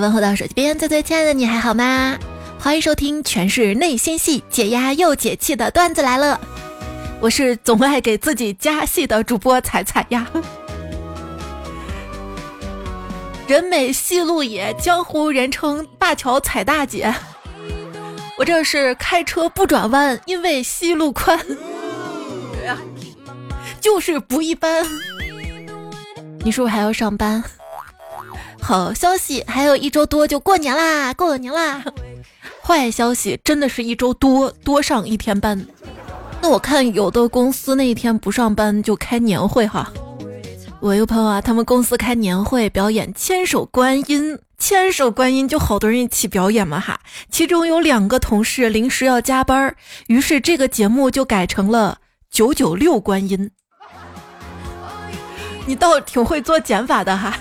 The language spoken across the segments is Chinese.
问候到手机边最最亲爱的你还好吗？欢迎收听全是内心戏，解压又解气的段子来了。我是总爱给自己加戏的主播彩彩呀。人美戏路野，江湖人称灞桥彩大姐。我这是开车不转弯，因为戏路宽。就是不一般。你是不是还要上班？好消息，还有一周多就过年啦，过年啦。坏消息，真的是一周多多上一天班。那我看有的公司那一天不上班就开年会哈。我一个朋友啊，他们公司开年会表演千手观音，千手观音就好多人一起表演嘛哈。其中有两个同事临时要加班，于是这个节目就改成了九九六观音。你倒挺会做减法的哈。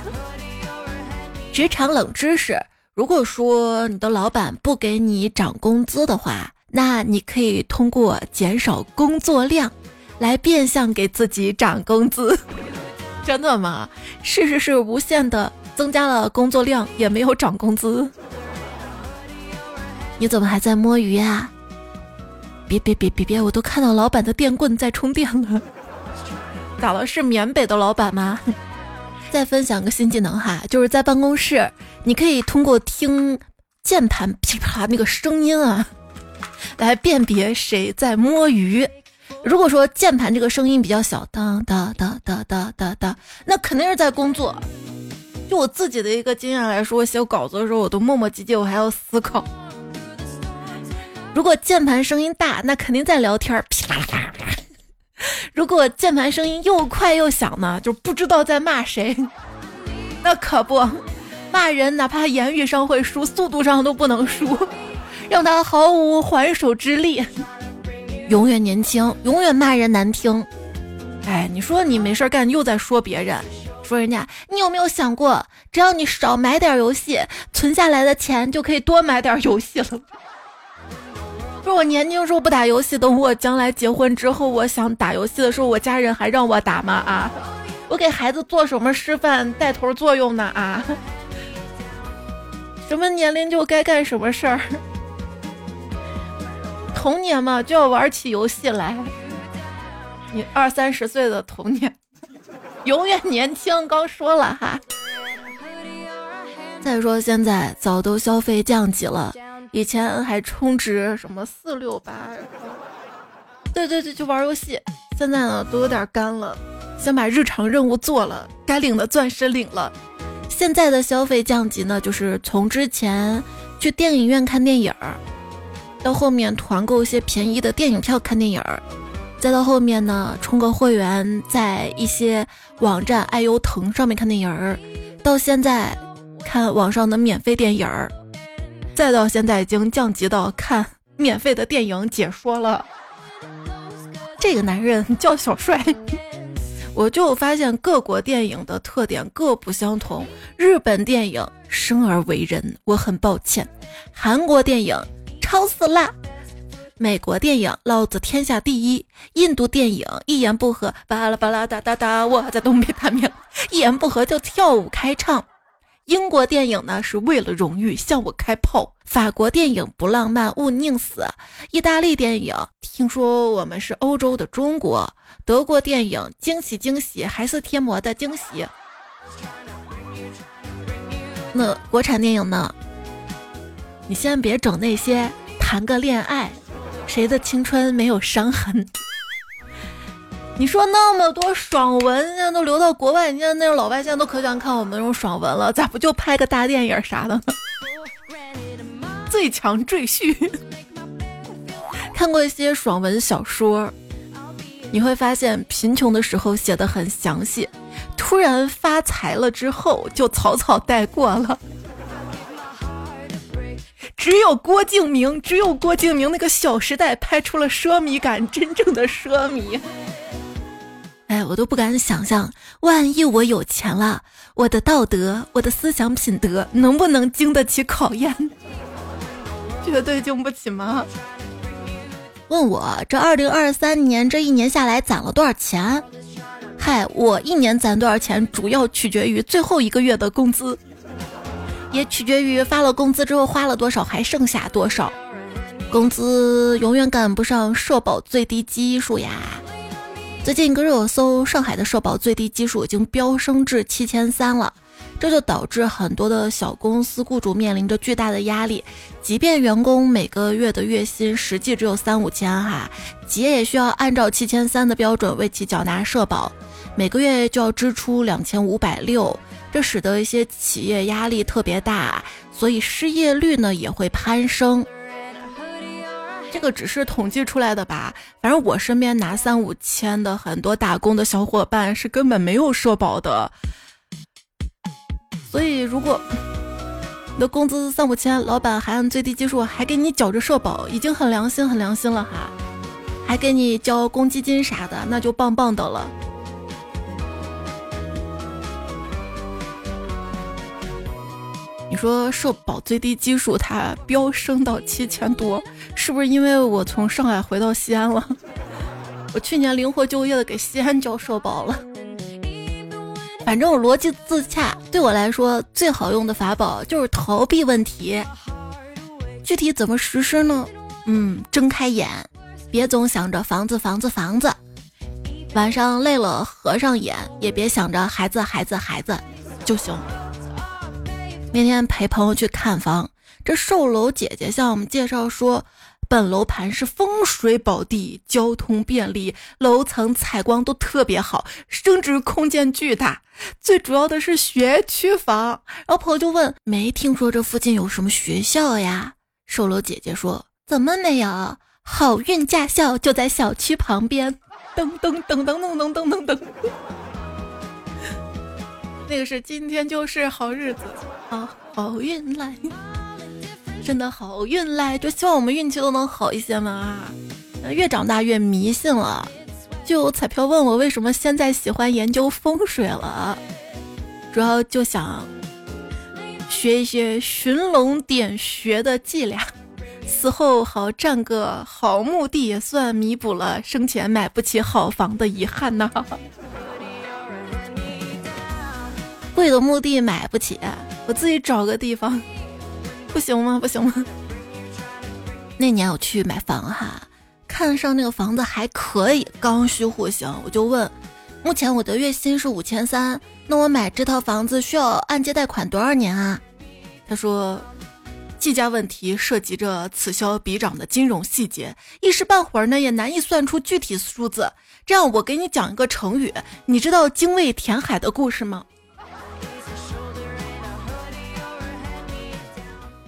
职场冷知识：如果说你的老板不给你涨工资的话，那你可以通过减少工作量来变相给自己涨工资。真的吗？事实是无限的增加了工作量，也没有涨工资。你怎么还在摸鱼啊？别别别别别！我都看到老板的电棍在充电了。咋了？是缅北的老板吗？再分享个新技能哈，就是在办公室，你可以通过听键盘噼啪那个声音啊，来辨别谁在摸鱼。如果说键盘这个声音比较小，当当当当当当当，那肯定是在工作。就我自己的一个经验来说，写稿子的时候，我都磨磨唧唧，我还要思考。如果键盘声音大，那肯定在聊天，噼啪啪啪。如果键盘声音又快又响呢，就不知道在骂谁。那可不，骂人哪怕言语上会输，速度上都不能输，让他毫无还手之力。永远年轻，永远骂人难听。哎，你说你没事干，又在说别人，说人家，你有没有想过，只要你少买点游戏，存下来的钱就可以多买点游戏了？不是我年轻时候不打游戏，等我将来结婚之后，我想打游戏的时候，我家人还让我打吗？啊，我给孩子做什么示范带头作用呢？啊，什么年龄就该干什么事儿。童年嘛，就要玩起游戏来。你二三十岁的童年，永远年轻。刚说了哈。再说现在早都消费降级了，以前还充值什么四六八，对对对，就玩游戏。现在呢，都有点干了，先把日常任务做了，该领的钻石领了。现在的消费降级呢，就是从之前去电影院看电影儿。到后面团购一些便宜的电影票看电影儿，再到后面呢充个会员，在一些网站爱优腾上面看电影儿，到现在看网上的免费电影儿，再到现在已经降级到看免费的电影解说了。这个男人 叫小帅，我就发现各国电影的特点各不相同。日本电影生而为人，我很抱歉；韩国电影。超死啦！美国电影老子天下第一，印度电影一言不合巴拉巴拉哒哒哒，我在东北大名，一言不合就跳舞开唱。英国电影呢是为了荣誉向我开炮，法国电影不浪漫勿宁死，意大利电影听说我们是欧洲的中国，德国电影惊喜惊喜还是贴膜的惊喜。那国产电影呢？你先别整那些。谈个恋爱，谁的青春没有伤痕？你说那么多爽文，现在都流到国外，你看那种老外现在都可想看我们那种爽文了，咋不就拍个大电影啥的呢？最强赘婿，看过一些爽文小说，你会发现贫穷的时候写的很详细，突然发财了之后就草草带过了。只有郭敬明，只有郭敬明那个《小时代》拍出了奢靡感，真正的奢靡。哎，我都不敢想象，万一我有钱了，我的道德，我的思想品德能不能经得起考验？绝对经不起吗？问我这二零二三年这一年下来攒了多少钱？嗨，我一年攒多少钱，主要取决于最后一个月的工资。也取决于发了工资之后花了多少，还剩下多少。工资永远赶不上社保最低基数呀。最近一个热搜，上海的社保最低基数已经飙升至七千三了，这就导致很多的小公司雇主面临着巨大的压力。即便员工每个月的月薪实际只有三五千哈，企业也需要按照七千三的标准为其缴纳社保，每个月就要支出两千五百六，这使得一些企业压力特别大，所以失业率呢也会攀升。这个只是统计出来的吧，反正我身边拿三五千的很多打工的小伙伴是根本没有社保的，所以如果你的工资三五千，老板还按最低基数还给你缴着社保，已经很良心很良心了哈，还给你交公积金啥的，那就棒棒的了。你说社保最低基数它飙升到七千多，是不是因为我从上海回到西安了？我去年灵活就业的给西安交社保了。反正我逻辑自洽，对我来说最好用的法宝就是逃避问题。具体怎么实施呢？嗯，睁开眼，别总想着房子房子房子。晚上累了合上眼，也别想着孩子孩子孩子就行。那天陪朋友去看房，这售楼姐姐向我们介绍说，本楼盘是风水宝地，交通便利，楼层采光都特别好，升值空间巨大。最主要的是学区房。然后朋友就问，没听说这附近有什么学校呀？售楼姐姐说，怎么没有？好运驾校就在小区旁边。噔噔噔噔噔噔噔噔噔。那个是今天就是好日子啊，好运来，真的好运来，就希望我们运气都能好一些嘛！越长大越迷信了，就有彩票问我为什么现在喜欢研究风水了，主要就想学一些寻龙点穴的伎俩，死后好占个好墓地，也算弥补了生前买不起好房的遗憾呐。贵的墓地买不起，我自己找个地方，不行吗？不行吗？那年我去买房哈，看上那个房子还可以，刚需户型，我就问，目前我的月薪是五千三，那我买这套房子需要按揭贷款多少年啊？他说，计价问题涉及着此消彼长的金融细节，一时半会儿呢也难以算出具体数字。这样，我给你讲一个成语，你知道精卫填海的故事吗？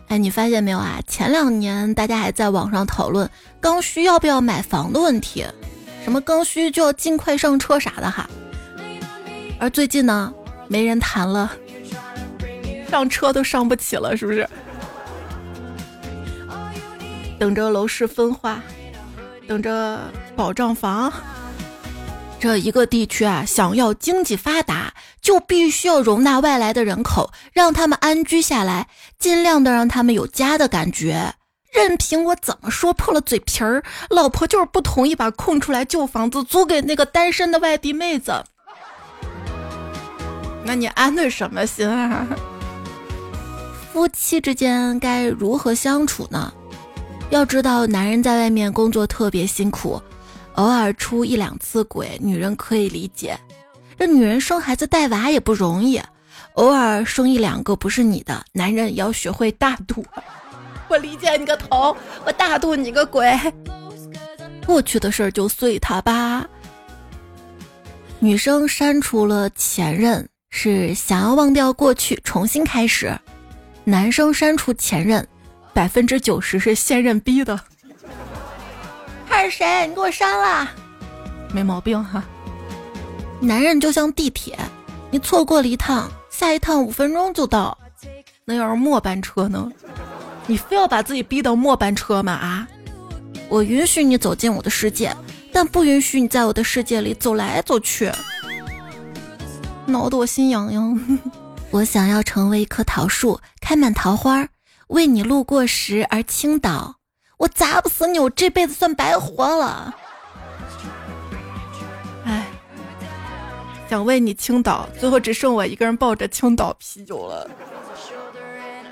哎，你发现没有啊？前两年大家还在网上讨论刚需要不要买房的问题，什么刚需就要尽快上车啥的哈。而最近呢，没人谈了，上车都上不起了，是不是？等着楼市分化，等着保障房。这一个地区啊，想要经济发达，就必须要容纳外来的人口，让他们安居下来，尽量的让他们有家的感觉。任凭我怎么说破了嘴皮儿，老婆就是不同意把空出来旧房子租给那个单身的外地妹子。那你安的什么心啊？夫妻之间该如何相处呢？要知道，男人在外面工作特别辛苦。偶尔出一两次轨，女人可以理解。这女人生孩子带娃也不容易，偶尔生一两个不是你的，男人也要学会大度。我理解你个头，我大度你个鬼。过去的事儿就随他吧。女生删除了前任是想要忘掉过去，重新开始；男生删除前任，百分之九十是现任逼的。他是谁？你给我删了，没毛病哈。男人就像地铁，你错过了一趟，下一趟五分钟就到。那要是末班车呢？你非要把自己逼到末班车吗？啊！我允许你走进我的世界，但不允许你在我的世界里走来走去，挠得我心痒痒。我想要成为一棵桃树，开满桃花，为你路过时而倾倒。我砸不死你，我这辈子算白活了。想为你倾倒，最后只剩我一个人抱着青岛啤酒了。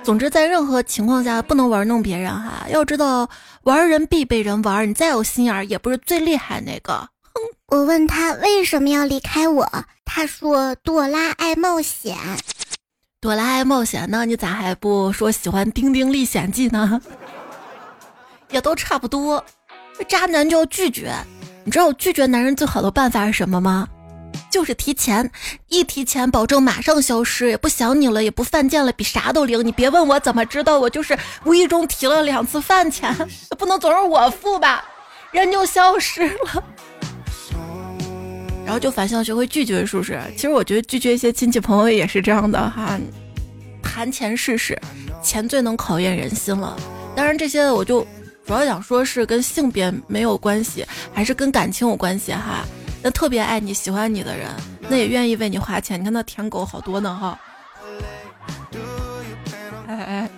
总之，在任何情况下不能玩弄别人哈。要知道，玩人必被人玩，你再有心眼儿也不是最厉害那个。哼！我问他为什么要离开我，他说朵拉爱冒险。朵拉爱冒险，呢你咋还不说喜欢《丁丁历险记》呢？也都差不多。渣男就要拒绝，你知道拒绝男人最好的办法是什么吗？就是提钱，一提钱保证马上消失，也不想你了，也不犯贱了，比啥都灵。你别问我怎么知道，我就是无意中提了两次饭钱，不能总是我付吧，人就消失了。然后就反向学会拒绝，是不是？其实我觉得拒绝一些亲戚朋友也是这样的哈。谈钱试试，钱最能考验人心了。当然这些我就主要想说是跟性别没有关系，还是跟感情有关系哈。那特别爱你喜欢你的人，那也愿意为你花钱。你看那舔狗好多呢哈。哎哎，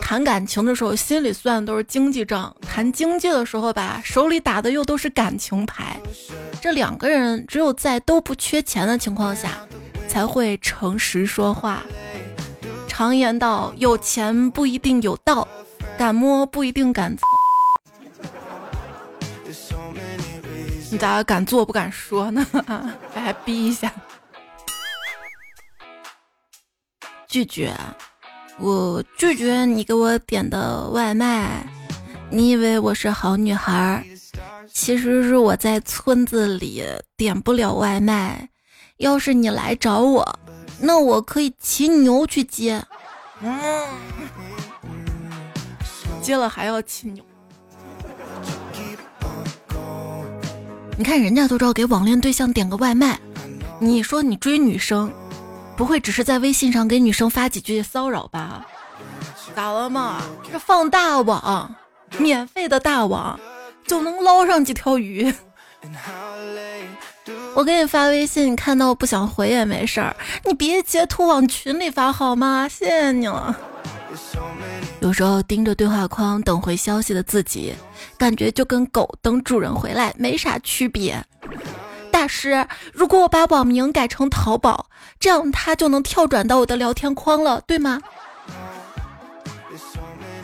谈感情的时候心里算的都是经济账，谈经济的时候吧，手里打的又都是感情牌。这两个人只有在都不缺钱的情况下，才会诚实说话。常言道，有钱不一定有道，敢摸不一定敢。你咋敢做不敢说呢？还逼一下，拒绝，我拒绝你给我点的外卖。你以为我是好女孩，其实是我在村子里点不了外卖。要是你来找我，那我可以骑牛去接。嗯，接了还要骑牛。你看人家都知道给网恋对象点个外卖，你说你追女生，不会只是在微信上给女生发几句骚扰吧？咋了嘛？这放大网，免费的大网就能捞上几条鱼。我给你发微信，你看到不想回也没事儿，你别截图往群里发好吗？谢谢你了。有时候盯着对话框等回消息的自己。感觉就跟狗等主人回来没啥区别。大师，如果我把网名改成淘宝，这样他就能跳转到我的聊天框了，对吗？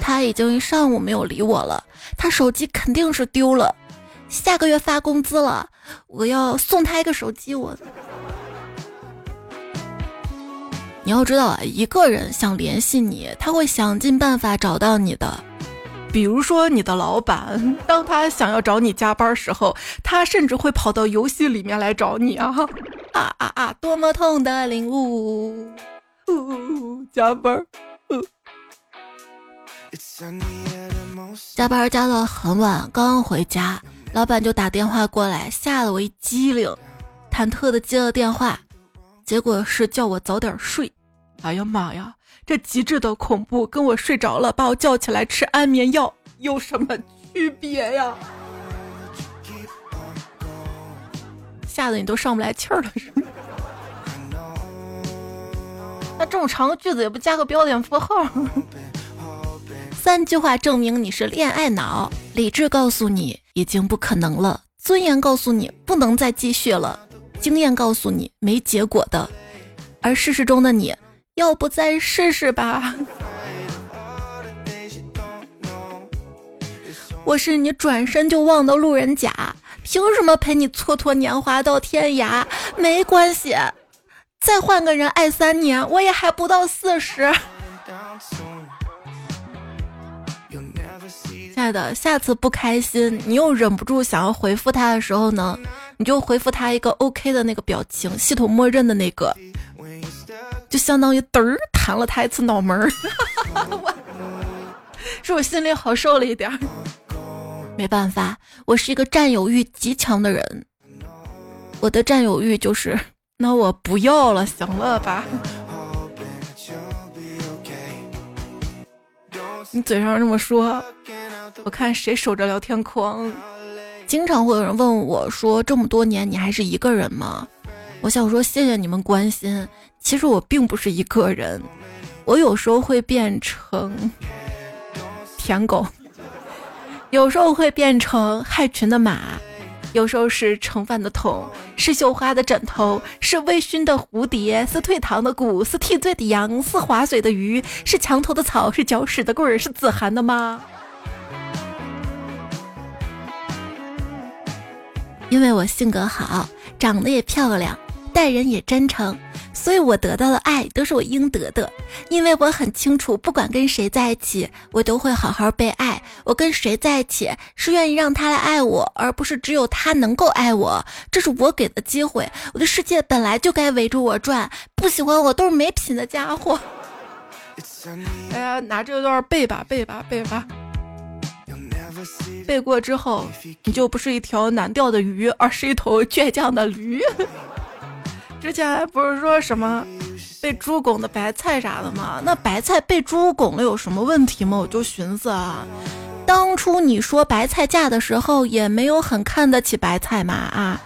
他已经一上午没有理我了，他手机肯定是丢了。下个月发工资了，我要送他一个手机。我，你要知道啊，一个人想联系你，他会想尽办法找到你的。比如说，你的老板，当他想要找你加班时候，他甚至会跑到游戏里面来找你啊！啊啊啊！多么痛的领悟！加班，加班加到很晚，刚回家，老板就打电话过来，吓得我一激灵，忐忑的接了电话，结果是叫我早点睡。哎呀妈呀！这极致的恐怖，跟我睡着了把我叫起来吃安眠药有什么区别呀？吓得你都上不来气儿了是吗？那这么长的句子也不加个标点符号？三句话证明你是恋爱脑：理智告诉你已经不可能了，尊严告诉你不能再继续了，经验告诉你没结果的，而事实中的你。要不再试试吧？我是你转身就忘的路人甲，凭什么陪你蹉跎年华到天涯？没关系，再换个人爱三年，我也还不到四十。亲爱的，下次不开心，你又忍不住想要回复他的时候呢，你就回复他一个 OK 的那个表情，系统默认的那个。就相当于嘚儿弹了他一次脑门儿，是我心里好受了一点儿。没办法，我是一个占有欲极强的人。我的占有欲就是，那我不要了，行了吧？你嘴上这么说，我看谁守着聊天框。经常会有人问我说：“这么多年你还是一个人吗？”我想说，谢谢你们关心。其实我并不是一个人，我有时候会变成舔狗，有时候会变成害群的马，有时候是盛饭的桶，是绣花的枕头，是微醺的蝴蝶，是退堂的鼓，是替罪的羊，是划水的鱼，是墙头的草，是搅屎的棍儿，是子涵的妈。因为我性格好，长得也漂亮，待人也真诚。所以我得到的爱都是我应得的，因为我很清楚，不管跟谁在一起，我都会好好被爱。我跟谁在一起，是愿意让他来爱我，而不是只有他能够爱我。这是我给的机会，我的世界本来就该围着我转。不喜欢我都是没品的家伙。哎呀，拿这段背吧，背吧，背吧。背过之后，你就不是一条难钓的鱼，而是一头倔强的驴。之前还不是说什么被猪拱的白菜啥的吗？那白菜被猪拱了有什么问题吗？我就寻思啊，当初你说白菜价的时候也没有很看得起白菜嘛啊。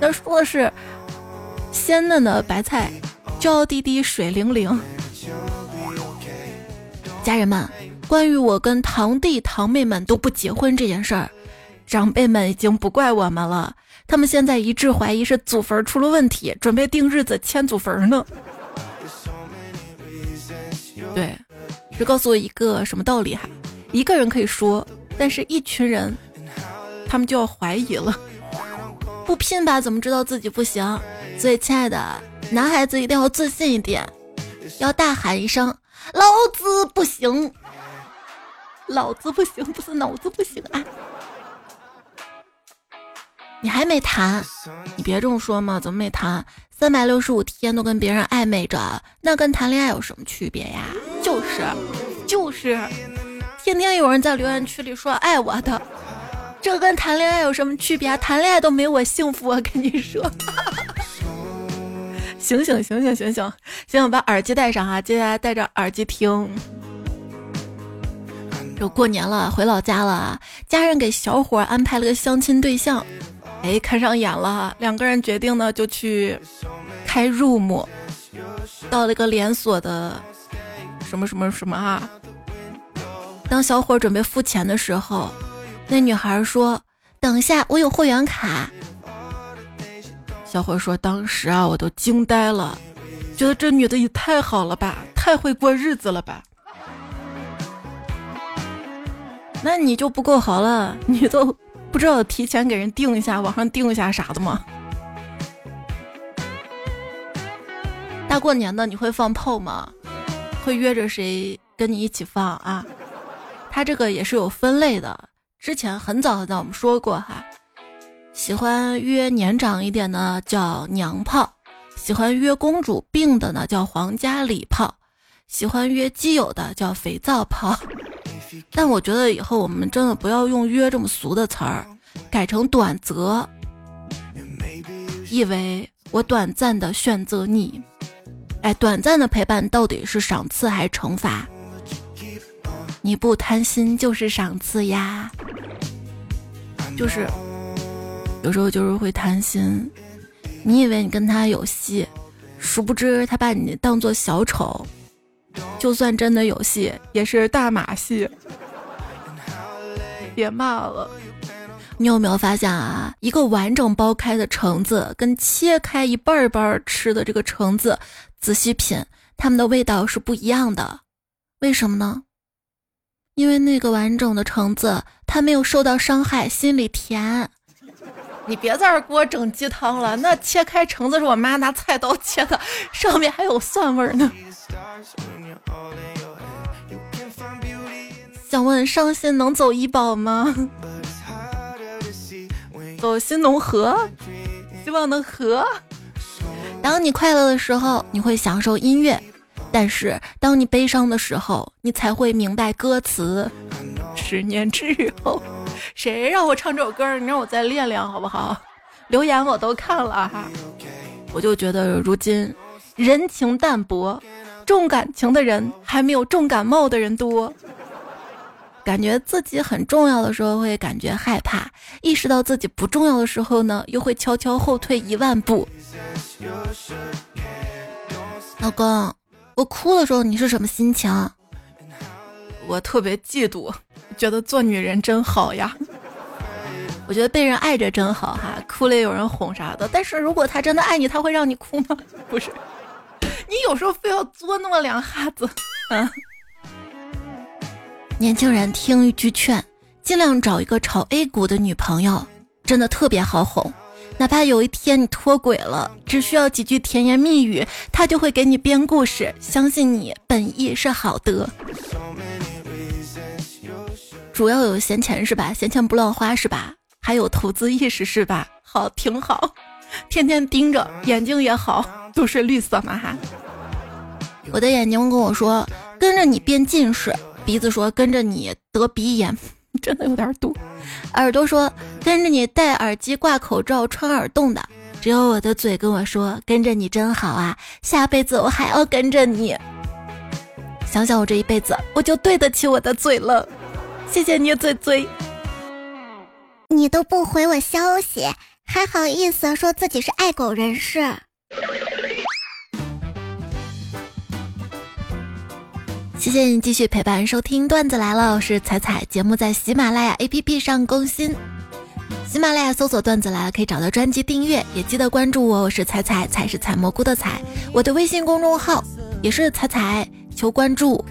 那说的是鲜嫩的白菜，娇滴滴水灵灵。家人们，关于我跟堂弟堂妹们都不结婚这件事儿，长辈们已经不怪我们了。他们现在一致怀疑是祖坟出了问题，准备定日子迁祖坟呢。对，这告诉我一个什么道理哈？一个人可以说，但是一群人，他们就要怀疑了。不拼吧，怎么知道自己不行？所以，亲爱的男孩子一定要自信一点，要大喊一声：“老子不行！”老子不行，不是脑子不行啊！你还没谈，你别这么说嘛！怎么没谈？三百六十五天都跟别人暧昧着，那跟谈恋爱有什么区别呀？就是，就是，天天有人在留言区里说爱我的，这跟谈恋爱有什么区别？谈恋爱都没我幸福，我跟你说。醒醒醒醒醒醒醒醒，把耳机戴上啊！接下来戴着耳机听。这过年了，回老家了，家人给小伙安排了个相亲对象。哎，看上眼了，两个人决定呢，就去开 room，到了一个连锁的什么什么什么啊。当小伙准备付钱的时候，那女孩说：“等一下，我有会员卡。”小伙说：“当时啊，我都惊呆了，觉得这女的也太好了吧，太会过日子了吧。”那你就不够好了，你都。不知道提前给人定一下，网上定一下啥的吗？大过年的你会放炮吗？会约着谁跟你一起放啊？他这个也是有分类的，之前很早很早我们说过哈。喜欢约年长一点的叫娘炮，喜欢约公主病的呢叫皇家礼炮，喜欢约基友的叫肥皂炮。但我觉得以后我们真的不要用“约”这么俗的词儿，改成“短则”，意为我短暂的选择你。哎，短暂的陪伴到底是赏赐还是惩罚？你不贪心就是赏赐呀。就是有时候就是会贪心，你以为你跟他有戏，殊不知他把你当做小丑。就算真的有戏，也是大马戏。别骂了。你有没有发现啊？一个完整剥开的橙子，跟切开一半儿一半儿吃的这个橙子，仔细品，它们的味道是不一样的。为什么呢？因为那个完整的橙子，它没有受到伤害，心里甜。你别在这给我整鸡汤了。那切开橙子是我妈拿菜刀切的，上面还有蒜味呢。想问伤心能走医保吗？走新农合，希望能合。当你快乐的时候，你会享受音乐；但是当你悲伤的时候，你才会明白歌词。十年之后，谁让我唱这首歌？你让我再练练好不好？留言我都看了哈，我就觉得如今人情淡薄。重感情的人还没有重感冒的人多，感觉自己很重要的时候会感觉害怕，意识到自己不重要的时候呢，又会悄悄后退一万步。老公，我哭的时候你是什么心情？我特别嫉妒，觉得做女人真好呀。我觉得被人爱着真好哈，哭了有人哄啥的。但是如果他真的爱你，他会让你哭吗？不是，你有时候非要作那么两下子，嗯。年轻人听一句劝，尽量找一个炒 A 股的女朋友，真的特别好哄。哪怕有一天你脱轨了，只需要几句甜言蜜语，他就会给你编故事。相信你本意是好的，主要有闲钱是吧？闲钱不乱花是吧？还有投资意识是吧？好，挺好，天天盯着，眼睛也好，都是绿色嘛哈。我的眼睛跟我说，跟着你变近视。鼻子说跟着你得鼻炎，真的有点堵。耳朵说跟着你戴耳机、挂口罩、穿耳洞的。只有我的嘴跟我说跟着你真好啊，下辈子我还要跟着你。想想我这一辈子，我就对得起我的嘴了。谢谢你，嘴嘴。你都不回我消息，还好意思说自己是爱狗人士？谢谢你继续陪伴收听段子来了，我是彩彩。节目在喜马拉雅 APP 上更新，喜马拉雅搜索段子来了可以找到专辑订阅，也记得关注我，我是彩彩，彩是采蘑菇的彩。我的微信公众号也是彩彩，求关注，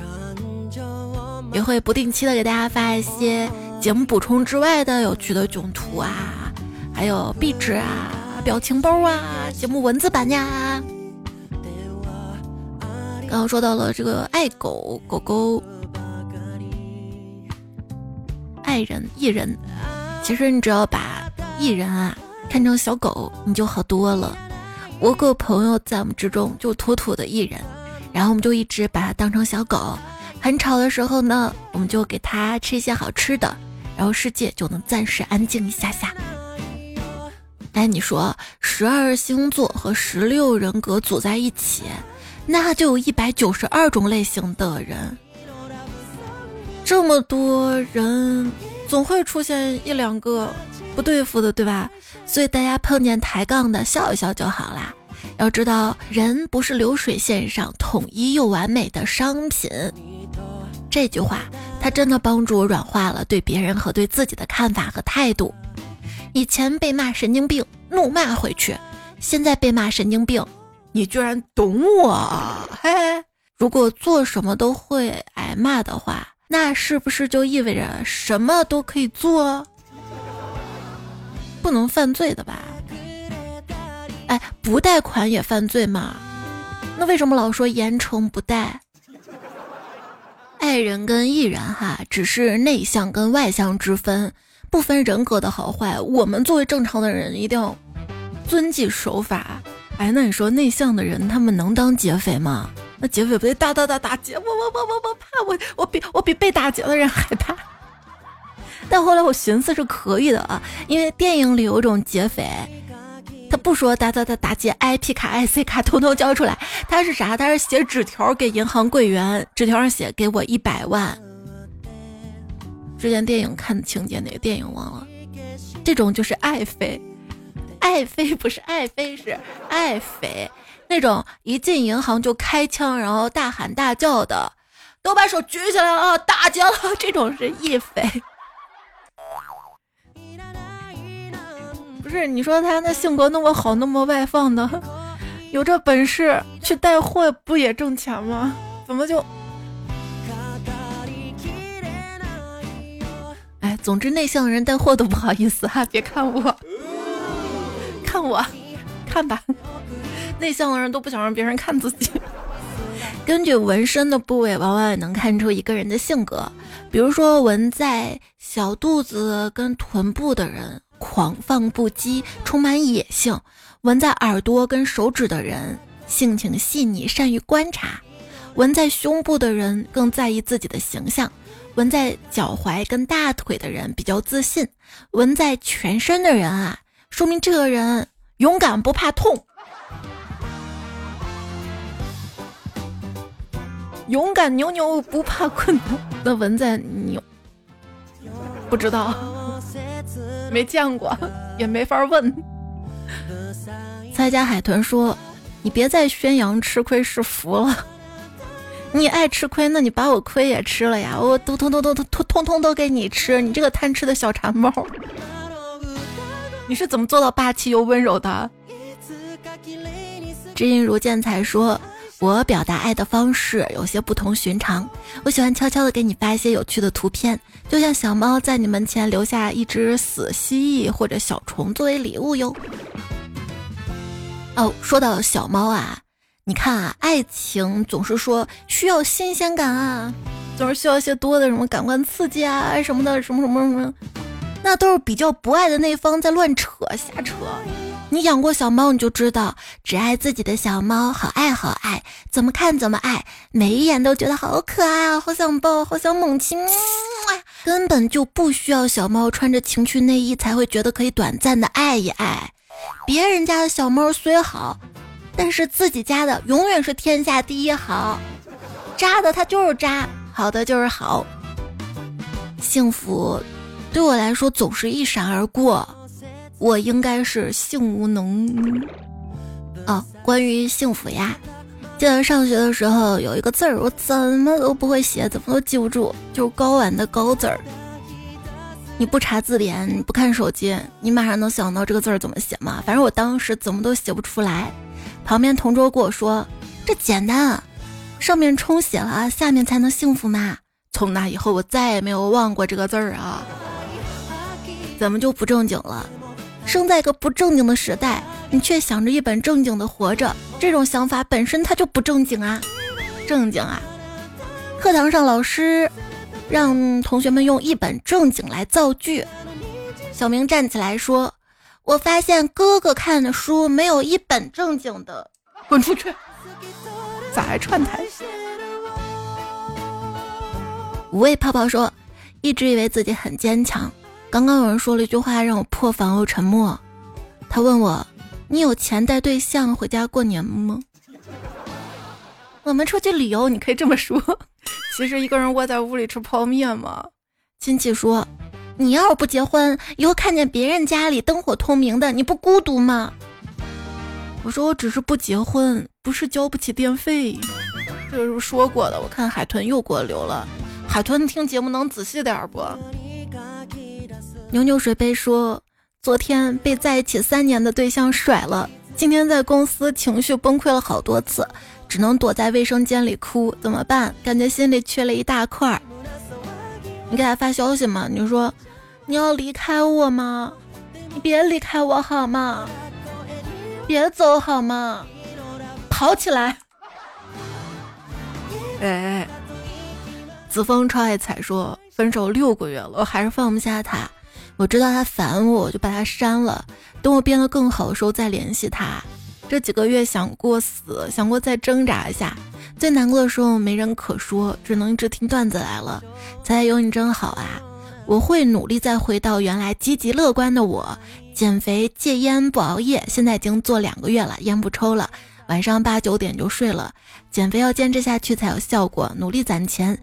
也会不定期的给大家发一些节目补充之外的有趣的囧图啊，还有壁纸啊、表情包啊、节目文字版呀。刚刚说到了这个爱狗狗狗，爱人艺人，其实你只要把艺人啊看成小狗，你就好多了。我个朋友在我们之中就妥妥的艺人，然后我们就一直把它当成小狗，很吵的时候呢，我们就给它吃一些好吃的，然后世界就能暂时安静一下下。哎，你说十二星座和十六人格组在一起？那就有一百九十二种类型的人，这么多人，总会出现一两个不对付的，对吧？所以大家碰见抬杠的，笑一笑就好啦。要知道，人不是流水线上统一又完美的商品。这句话，它真的帮助我软化了对别人和对自己的看法和态度。以前被骂神经病，怒骂回去；现在被骂神经病。你居然懂我，嘿！如果做什么都会挨骂的话，那是不是就意味着什么都可以做？不能犯罪的吧？哎，不贷款也犯罪吗？那为什么老说严惩不贷？爱人跟艺人哈，只是内向跟外向之分，不分人格的好坏。我们作为正常的人，一定要遵纪守法。哎，那你说内向的人他们能当劫匪吗？那劫匪不得打打打打劫？我我我我我怕我我比我比被打劫的人害怕。但后来我寻思是可以的啊，因为电影里有种劫匪，他不说打打打打劫，IP 卡 IC 卡通通交出来，他是啥？他是写纸条给银行柜员，纸条上写给我一百万。之前电影看的情节哪个电影忘了？这种就是爱妃。爱妃不是爱妃，是爱妃，那种一进银行就开枪，然后大喊大叫的，都把手举起来了，打劫了，这种是义匪。不是你说他那性格那么好，那么外放的，有这本事去带货不也挣钱吗？怎么就 哎，总之内向的人带货都不好意思哈，别看我。看我，看吧，内向的人都不想让别人看自己。根据纹身的部位，往往也能看出一个人的性格。比如说，纹在小肚子跟臀部的人狂放不羁，充满野性；纹在耳朵跟手指的人性情细腻，善于观察；纹在胸部的人更在意自己的形象；纹在脚踝跟大腿的人比较自信；纹在全身的人啊。说明这个人勇敢不怕痛，勇敢牛牛不怕困。那纹在牛，不知道，没见过，也没法问。蔡家海豚说：“你别再宣扬吃亏是福了，你爱吃亏，那你把我亏也吃了呀，我都通通通通通通都给你吃，你这个贪吃的小馋猫。”你是怎么做到霸气又温柔的？知音如见才说。我表达爱的方式有些不同寻常，我喜欢悄悄的给你发一些有趣的图片，就像小猫在你门前留下一只死蜥蜴或者小虫作为礼物哟。哦，说到小猫啊，你看啊，爱情总是说需要新鲜感啊，总是需要一些多的什么感官刺激啊什么的，什么什么什么，那都是比较不爱的那方在乱扯瞎扯。你养过小猫，你就知道，只爱自己的小猫，好爱好爱，怎么看怎么爱，每一眼都觉得好可爱啊，好想抱，好想猛亲，根本就不需要小猫穿着情趣内衣才会觉得可以短暂的爱一爱。别人家的小猫虽好，但是自己家的永远是天下第一好，渣的它就是渣，好的就是好。幸福，对我来说总是一闪而过。我应该是性无能哦。关于幸福呀，记得上学的时候有一个字儿，我怎么都不会写，怎么都记不住，就是睾丸的睾字儿。你不查字典，你不看手机，你马上能想到这个字儿怎么写吗？反正我当时怎么都写不出来。旁边同桌跟我说：“这简单啊，上面充血了，下面才能幸福嘛。”从那以后，我再也没有忘过这个字儿啊。怎么就不正经了？生在一个不正经的时代，你却想着一本正经的活着，这种想法本身它就不正经啊！正经啊！课堂上老师让同学们用一本正经来造句，小明站起来说：“我发现哥哥看的书没有一本正经的，滚出去！咋还串台？”五味泡泡说：“一直以为自己很坚强。”刚刚有人说了一句话让我破防又沉默，他问我：“你有钱带对象回家过年吗？”我们出去旅游，你可以这么说。其实一个人窝在屋里吃泡面嘛。亲戚说：“你要是不结婚，以后看见别人家里灯火通明的，你不孤独吗？”我说：“我只是不结婚，不是交不起电费。”这是不是说过的？我看海豚又给我留了。海豚听节目能仔细点不？牛牛水杯说：“昨天被在一起三年的对象甩了，今天在公司情绪崩溃了好多次，只能躲在卫生间里哭，怎么办？感觉心里缺了一大块儿。你给他发消息嘛？你说你要离开我吗？你别离开我好吗？别走好吗？跑起来！哎，子枫超爱彩说分手六个月了，我还是放不下他。”我知道他烦我，我就把他删了。等我变得更好的时候再联系他。这几个月想过死，想过再挣扎一下。最难过的时候没人可说，只能一直听段子来了。才有你真好啊！我会努力再回到原来积极乐观的我。减肥、戒烟、不熬夜，现在已经做两个月了，烟不抽了，晚上八九点就睡了。减肥要坚持下去才有效果，努力攒钱。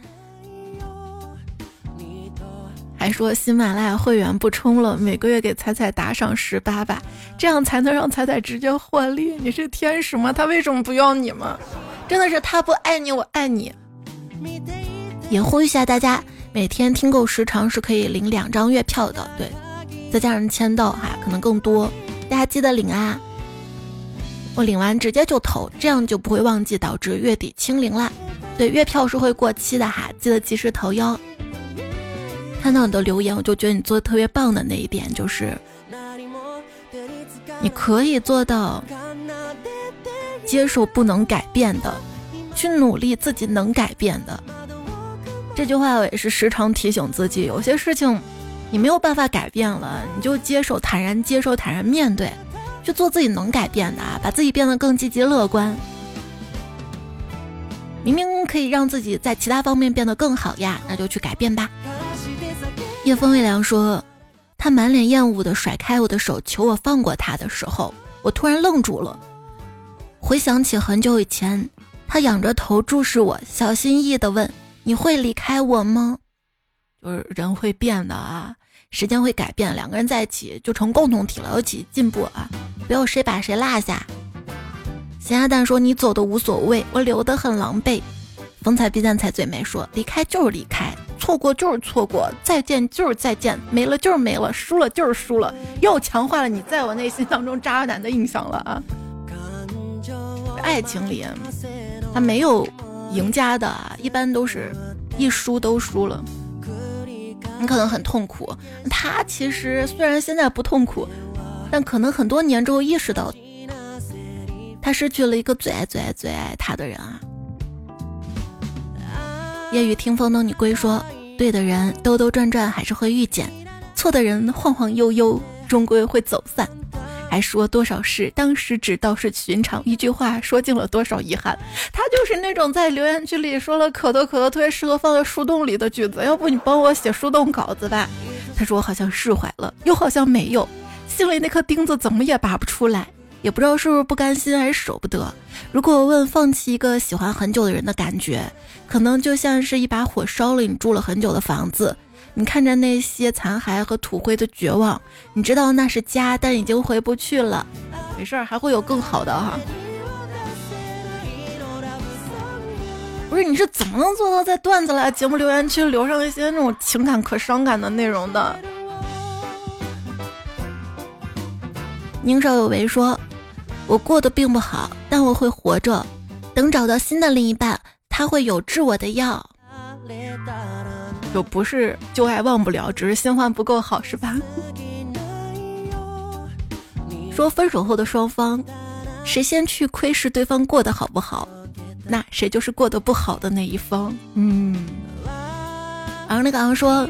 还说喜马拉雅会员不充了，每个月给彩彩打赏十八吧，这样才能让彩彩直接获利。你是天使吗？他为什么不要你吗？真的是他不爱你，我爱你。也呼吁一下大家，每天听够时长是可以领两张月票的，对，再加上签到哈，可能更多。大家记得领啊！我领完直接就投，这样就不会忘记，导致月底清零啦。对，月票是会过期的哈，记得及时投哟。看到你的留言，我就觉得你做的特别棒的那一点就是，你可以做到接受不能改变的，去努力自己能改变的。这句话我也是时常提醒自己，有些事情你没有办法改变了，你就接受，坦然接受，坦然面对，去做自己能改变的，把自己变得更积极乐观。明明可以让自己在其他方面变得更好呀，那就去改变吧。夜风微凉说：“他满脸厌恶的甩开我的手，求我放过他的时候，我突然愣住了。回想起很久以前，他仰着头注视我，小心翼翼的问：‘你会离开我吗？’就是人会变的啊，时间会改变，两个人在一起就成共同体了，一起进步啊，不要谁把谁落下。”咸鸭蛋说：“你走的无所谓，我留的很狼狈。”风采必赞才最美说：“离开就是离开。”错过就是错过，再见就是再见，没了就是没了，输了就是输了，又强化了你在我内心当中渣男的印象了啊！爱情里，他没有赢家的，一般都是一输都输了。你可能很痛苦，他其实虽然现在不痛苦，但可能很多年之后意识到，他失去了一个最爱最爱最爱他的人啊。夜雨听风等你归说，对的人兜兜转转还是会遇见，错的人晃晃悠悠终归会走散。还说多少事，当时只道是寻常，一句话说尽了多少遗憾。他就是那种在留言区里说了可多可多，特别适合放在树洞里的句子。要不你帮我写树洞稿子吧？他说我好像释怀了，又好像没有，心里那颗钉子怎么也拔不出来，也不知道是不是不甘心还是舍不得。如果问放弃一个喜欢很久的人的感觉，可能就像是一把火烧了你住了很久的房子。你看着那些残骸和土灰的绝望，你知道那是家，但已经回不去了。没事儿，还会有更好的哈。不是，你是怎么能做到在段子来节目留言区留上一些那种情感可伤感的内容的？宁少有为说：“我过得并不好，但我会活着。等找到新的另一半，他会有治我的药。”就不是旧爱忘不了，只是新欢不够好，是吧？说分手后的双方，谁先去窥视对方过得好不好，那谁就是过得不好的那一方。嗯。然后那个昂说，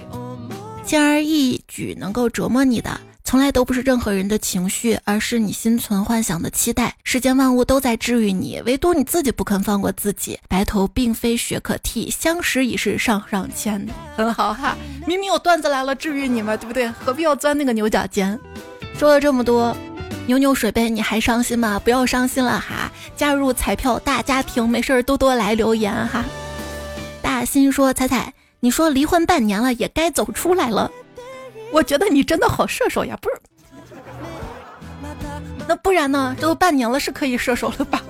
轻而易举能够折磨你的。从来都不是任何人的情绪，而是你心存幻想的期待。世间万物都在治愈你，唯独你自己不肯放过自己。白头并非雪可替，相识已是上上签。很好哈，明明有段子来了治愈你嘛，对不对？何必要钻那个牛角尖？说了这么多，牛牛水杯，你还伤心吗？不要伤心了哈，加入彩票大家庭，没事儿多多来留言哈。大新说：“彩彩，你说离婚半年了，也该走出来了。”我觉得你真的好射手呀，不是？那不然呢？这都半年了，是可以射手了吧？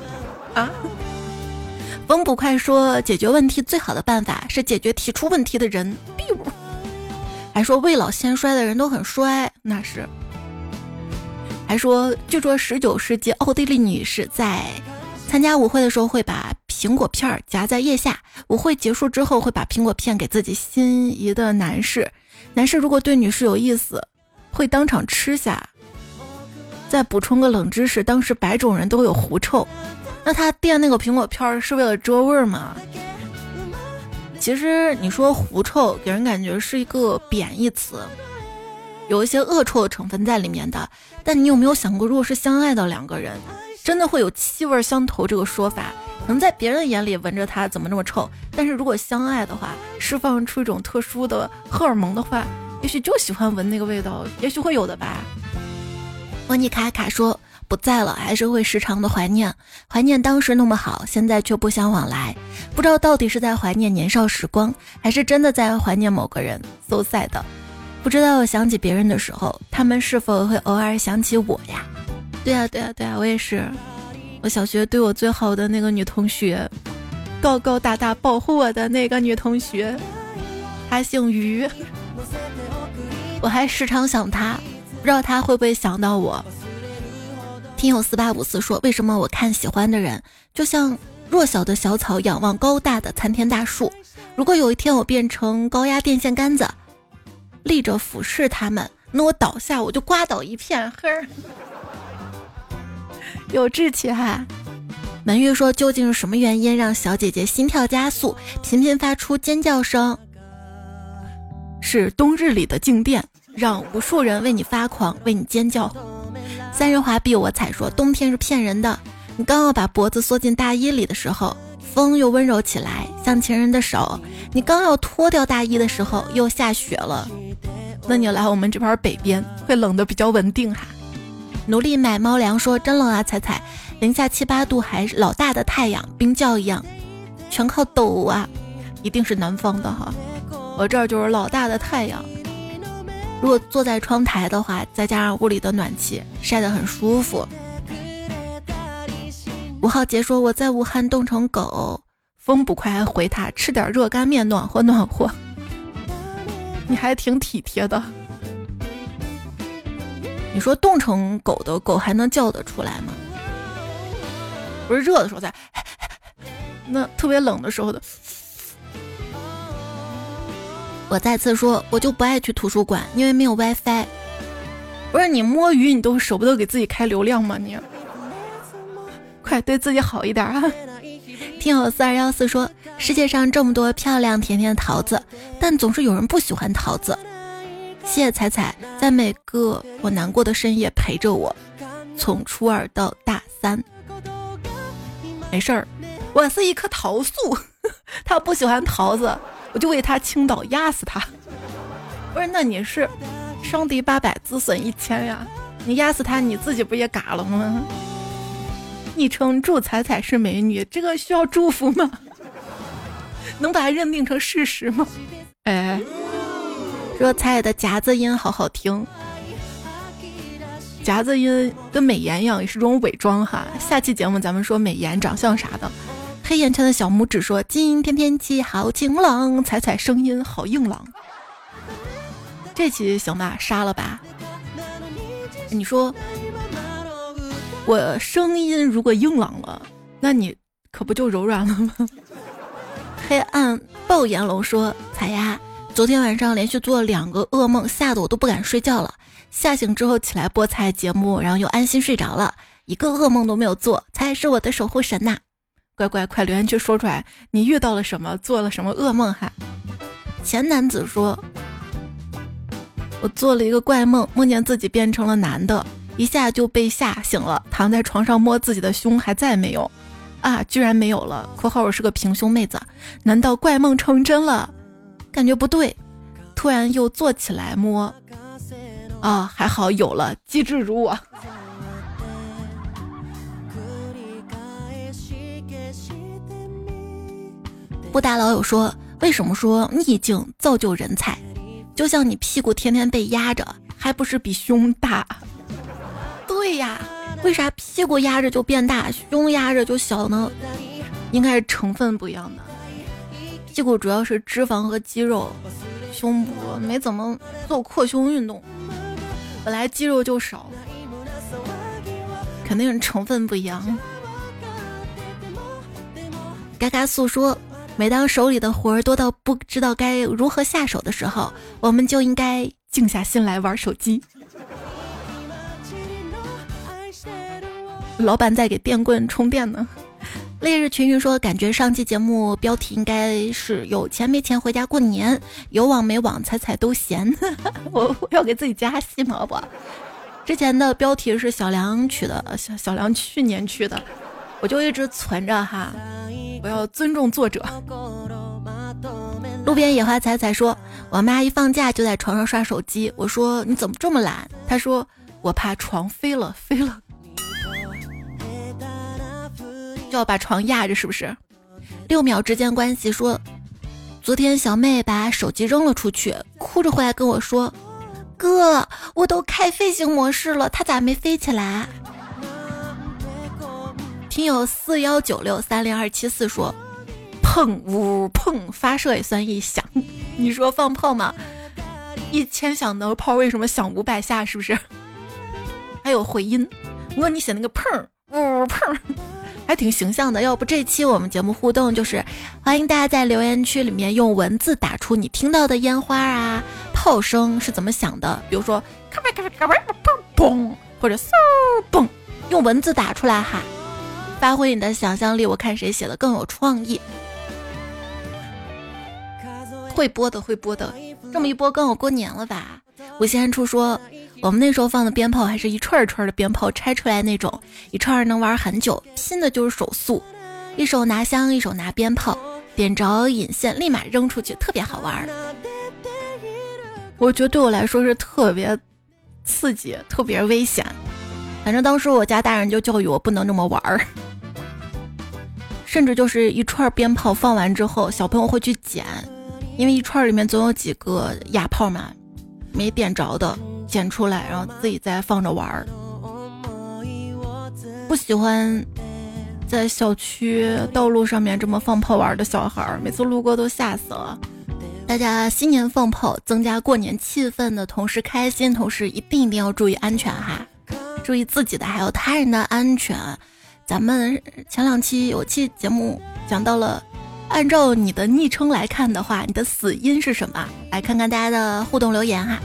啊？风捕快说，解决问题最好的办法是解决提出问题的人。还说未老先衰的人都很衰，那是。还说，据说十九世纪奥地利女士在参加舞会的时候会把苹果片夹在腋下，舞会结束之后会把苹果片给自己心仪的男士。男士如果对女士有意思，会当场吃下。再补充个冷知识：当时白种人都有狐臭，那他垫那个苹果片是为了遮味儿吗？其实你说狐臭，给人感觉是一个贬义词，有一些恶臭的成分在里面的。但你有没有想过，如果是相爱的两个人，真的会有气味相投这个说法？可能在别人眼里闻着它怎么那么臭，但是如果相爱的话，释放出一种特殊的荷尔蒙的话，也许就喜欢闻那个味道，也许会有的吧。莫妮卡卡说不在了，还是会时常的怀念，怀念当时那么好，现在却不相往来，不知道到底是在怀念年少时光，还是真的在怀念某个人。So sad，不知道想起别人的时候，他们是否会偶尔想起我呀？对啊，对啊，对啊，我也是。小学对我最好的那个女同学，高高大大保护我的那个女同学，她姓于。我还时常想她，不知道她会不会想到我。听友四八五四说，为什么我看喜欢的人，就像弱小的小草仰望高大的参天大树？如果有一天我变成高压电线杆子，立着俯视他们，那我倒下我就刮倒一片。呵。有志气哈！满月说：“究竟是什么原因让小姐姐心跳加速，频频发出尖叫声？是冬日里的静电，让无数人为你发狂，为你尖叫。”三人滑避我踩说：“冬天是骗人的。你刚要把脖子缩进大衣里的时候，风又温柔起来，像情人的手；你刚要脱掉大衣的时候，又下雪了。那你来我们这边北边，会冷的比较稳定哈。”努力买猫粮，说真冷啊！彩彩，零下七八度，还是老大的太阳，冰窖一样，全靠抖啊！一定是南方的哈，我这儿就是老大的太阳。如果坐在窗台的话，再加上屋里的暖气，晒得很舒服。吴浩杰说我在武汉冻成狗，风不快还回他吃点热干面暖和暖和。你还挺体贴的。你说冻成狗的狗还能叫得出来吗？不是热的时候在，那特别冷的时候的。我再次说，我就不爱去图书馆，因为没有 WiFi。不是你摸鱼，你都舍不得给自己开流量吗？你快对自己好一点啊！听友四二幺四说，世界上这么多漂亮甜甜的桃子，但总是有人不喜欢桃子。谢谢彩彩，在每个我难过的深夜陪着我，从初二到大三。没事儿，我是一棵桃树，他不喜欢桃子，我就为他倾倒，压死他。不是，那你是伤敌八百，自损一千呀？你压死他，你自己不也嘎了吗？昵称祝彩彩是美女，这个需要祝福吗？能把它认定成事实吗？哎。说彩的夹子音好好听，夹子音跟美颜一样，也是种伪装哈。下期节目咱们说美颜长相啥的。黑眼圈的小拇指说今天天气好晴朗，彩彩声音好硬朗。这期行吧，杀了吧。你说我声音如果硬朗了，那你可不就柔软了吗？黑暗暴炎龙说彩呀。昨天晚上连续做了两个噩梦，吓得我都不敢睡觉了。吓醒之后起来播菜节目，然后又安心睡着了，一个噩梦都没有做，才是我的守护神呐！乖乖，快留言区说出来，你遇到了什么，做了什么噩梦哈？前男子说，我做了一个怪梦，梦见自己变成了男的，一下就被吓醒了，躺在床上摸自己的胸，还在没有？啊，居然没有了！（括号我是个平胸妹子，难道怪梦成真了？）感觉不对，突然又坐起来摸，啊，还好有了，机智如我。布达老友说：“为什么说逆境造就人才？就像你屁股天天被压着，还不是比胸大？对呀，为啥屁股压着就变大，胸压着就小呢？应该是成分不一样的。”屁股主要是脂肪和肌肉，胸部没怎么做扩胸运动，本来肌肉就少，肯定是成分不一样。嘎嘎诉说，每当手里的活儿多到不知道该如何下手的时候，我们就应该静下心来玩手机。老板在给电棍充电呢。烈日群云说：“感觉上期节目标题应该是有钱没钱回家过年，有网没网彩彩都闲。我我要给自己加戏吗？不，之前的标题是小梁取的，小小梁去年去的，我就一直存着哈。我要尊重作者。”路边野花采采说：“我妈一放假就在床上刷手机。”我说：“你怎么这么懒？”她说：“我怕床飞了，飞了。”要把床压着，是不是？六秒之间关系说，昨天小妹把手机扔了出去，哭着回来跟我说：“哥，我都开飞行模式了，它咋没飞起来？”听友四幺九六三零二七四说：“砰呜砰，发射也算一响。你说放炮吗？一千响的炮为什么响五百下？是不是？还有回音？我说你写那个砰呜砰。”还挺形象的，要不这期我们节目互动就是欢迎大家在留言区里面用文字打出你听到的烟花啊、炮声是怎么响的，比如说咔吧咔吧咔吧嘣嘣，或者嗖嘣，用文字打出来哈，发挥你的想象力，我看谁写的更有创意。会播的会播的，这么一播刚好过年了吧？吴先初说。我们那时候放的鞭炮还是一串一串的鞭炮拆出来那种，一串能玩很久。拼的就是手速，一手拿香，一手拿鞭炮，点着引线立马扔出去，特别好玩。我觉得对我来说是特别刺激，特别危险。反正当时我家大人就教育我不能这么玩儿，甚至就是一串鞭炮放完之后，小朋友会去捡，因为一串里面总有几个哑炮嘛，没点着的。捡出来，然后自己再放着玩儿。不喜欢在小区道路上面这么放炮玩的小孩儿，每次路过都吓死了。大家新年放炮，增加过年气氛的同时开心，同时一定一定要注意安全哈，注意自己的还有他人的安全。咱们前两期有期节目讲到了，按照你的昵称来看的话，你的死因是什么？来看看大家的互动留言哈。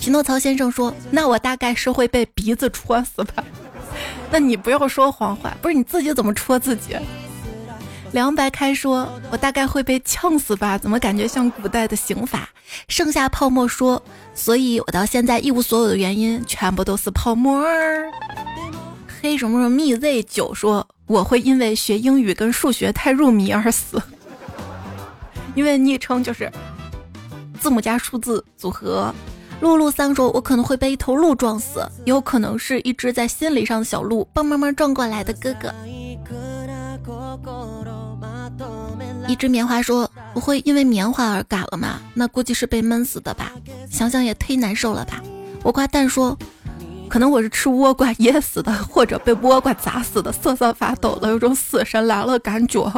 匹诺曹先生说：“那我大概是会被鼻子戳死吧？” 那你不要说谎话，不是你自己怎么戳自己？凉白开说：“我大概会被呛死吧？怎么感觉像古代的刑法？”剩下泡沫说：“所以我到现在一无所有的原因，全部都是泡沫。”黑什么什么蜜 Z 九说：“我会因为学英语跟数学太入迷而死，因为昵称就是字母加数字组合。”露露三说：“我可能会被一头鹿撞死，也有可能是一只在心理上的小鹿帮妈妈撞过来的哥哥。”一只棉花说：“不会因为棉花而嘎了吗？那估计是被闷死的吧？想想也忒难受了吧。”倭瓜蛋说：“可能我是吃倭瓜噎死的，或者被倭瓜砸死的，瑟瑟发抖的，有种死神来了感觉。”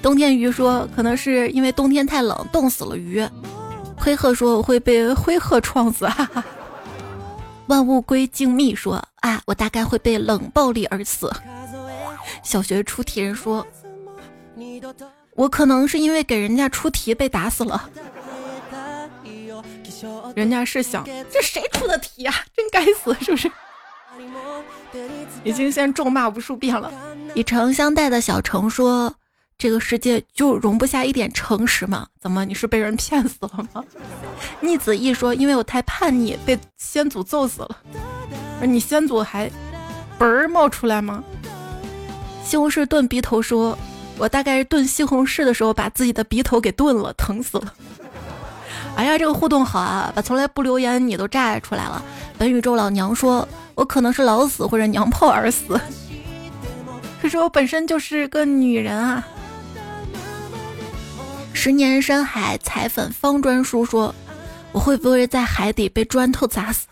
冬天鱼说：“可能是因为冬天太冷，冻死了鱼。”灰鹤说：“我会被灰鹤撞死。”哈哈。万物归静谧说：“啊，我大概会被冷暴力而死。”小学出题人说：“我可能是因为给人家出题被打死了。”人家是想这谁出的题啊？真该死，是不是？已经先咒骂无数遍了。以诚相待的小程说。这个世界就容不下一点诚实吗？怎么你是被人骗死了吗？逆子一说，因为我太叛逆，被先祖揍死了。你先祖还嘣儿冒出来吗？西红柿炖鼻头说，我大概是炖西红柿的时候把自己的鼻头给炖了，疼死了。哎呀，这个互动好啊，把从来不留言你都炸出来了。本宇宙老娘说，我可能是老死或者娘炮而死，可是我本身就是个女人啊。十年深海彩粉方砖叔说：“我会不会在海底被砖头砸死？”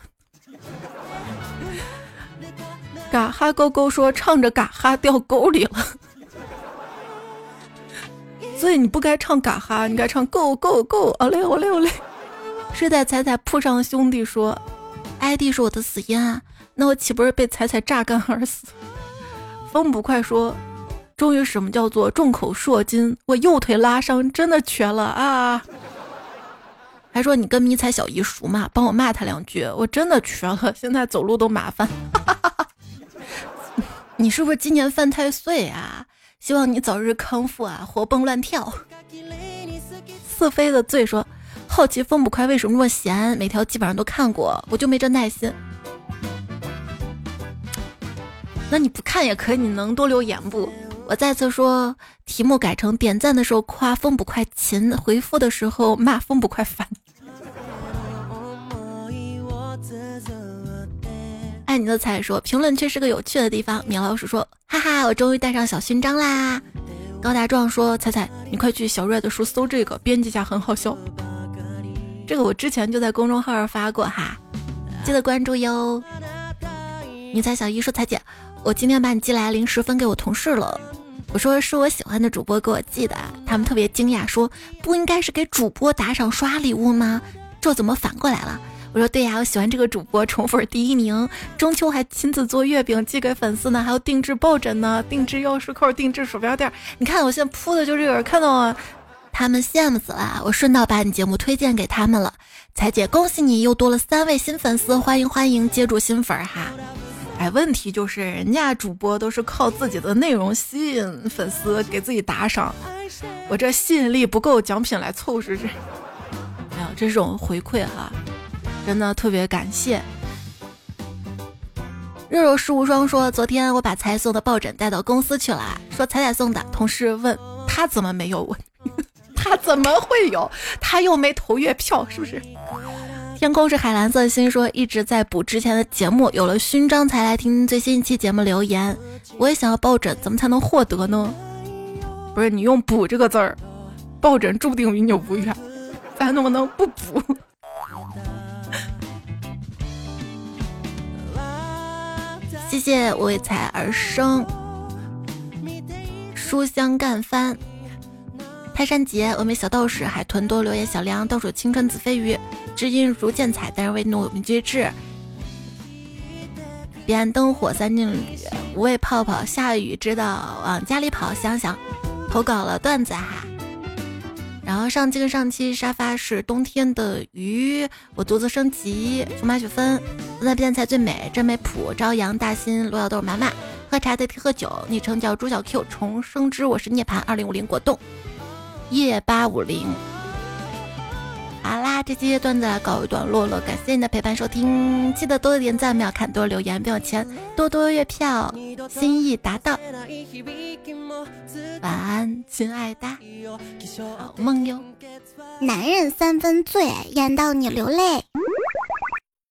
嘎哈勾勾说：“唱着嘎哈掉沟里了。”所以你不该唱嘎哈，你该唱 Go Go Go！哦嘞哦嘞哦嘞！睡在彩彩铺上的兄弟说：“ID 是我的死因啊，那我岂不是被彩彩榨干而死？”风不快说。终于，什么叫做众口铄金？我右腿拉伤，真的瘸了啊！还说你跟迷彩小姨熟吗？帮我骂他两句，我真的瘸了，现在走路都麻烦。你是不是今年犯太岁啊？希望你早日康复啊，活蹦乱跳。四飞的醉说：好奇风不快为什么那么闲？每条基本上都看过，我就没这耐心。那你不看也可以，你能多留言不？我再次说，题目改成点赞的时候夸风不快勤，回复的时候骂风不快烦。爱你的彩说，评论区是个有趣的地方。米老鼠说，哈哈，我终于带上小勋章啦。高大壮说，彩彩，你快去小瑞的书搜这个，编辑下很好笑。这个我之前就在公众号上发过哈，记得关注哟。你猜小姨说，彩姐，我今天把你寄来零食分给我同事了。我说是我喜欢的主播给我寄的，他们特别惊讶，说不应该是给主播打赏刷礼物吗？这怎么反过来了？我说对呀，我喜欢这个主播，宠粉第一名，中秋还亲自做月饼寄给粉丝呢，还有定制抱枕呢，定制钥匙扣，定制鼠标垫。你看我现在铺的就是这个，看到吗？他们羡慕死了。我顺道把你节目推荐给他们了，彩姐恭喜你又多了三位新粉丝，欢迎欢迎，接住新粉儿哈。哎，问题就是人家主播都是靠自己的内容吸引粉丝，给自己打赏，我这吸引力不够，奖品来凑是是。没有这是种回馈哈，真的特别感谢。肉肉事无双说，昨天我把彩送的抱枕带到公司去了，说彩彩送的，同事问他怎么没有我，他怎么会有？他又没投月票，是不是？天空是海蓝色，心说一直在补之前的节目，有了勋章才来听最新一期节目留言。我也想要抱枕，怎么才能获得呢？不是你用“补”这个字儿，抱枕注定与你无缘，咱能不能不补？谢谢为财而生，书香干翻。泰山杰，峨眉小道士，海豚多留言，小梁倒数青春子飞鱼，知音如见彩，但是为怒明绝志。彼岸灯火三镜雨，无畏泡泡，下雨知道往家里跑，想想投稿了段子哈。然后上期跟上期沙发是冬天的鱼，我独自升级，熊猫雪芬，现在变菜最美，真美普，朝阳大新，罗小豆妈妈，喝茶代替喝酒，昵称叫朱小 Q，重生之我是涅槃，二零五零果冻，夜八五零。好啦，这期段子告一段落了，感谢你的陪伴收听，记得多点赞，秒看多留言，不有钱，多多月票，心意达到。晚安，亲爱的，好梦哟。男人三分醉，演到你流泪。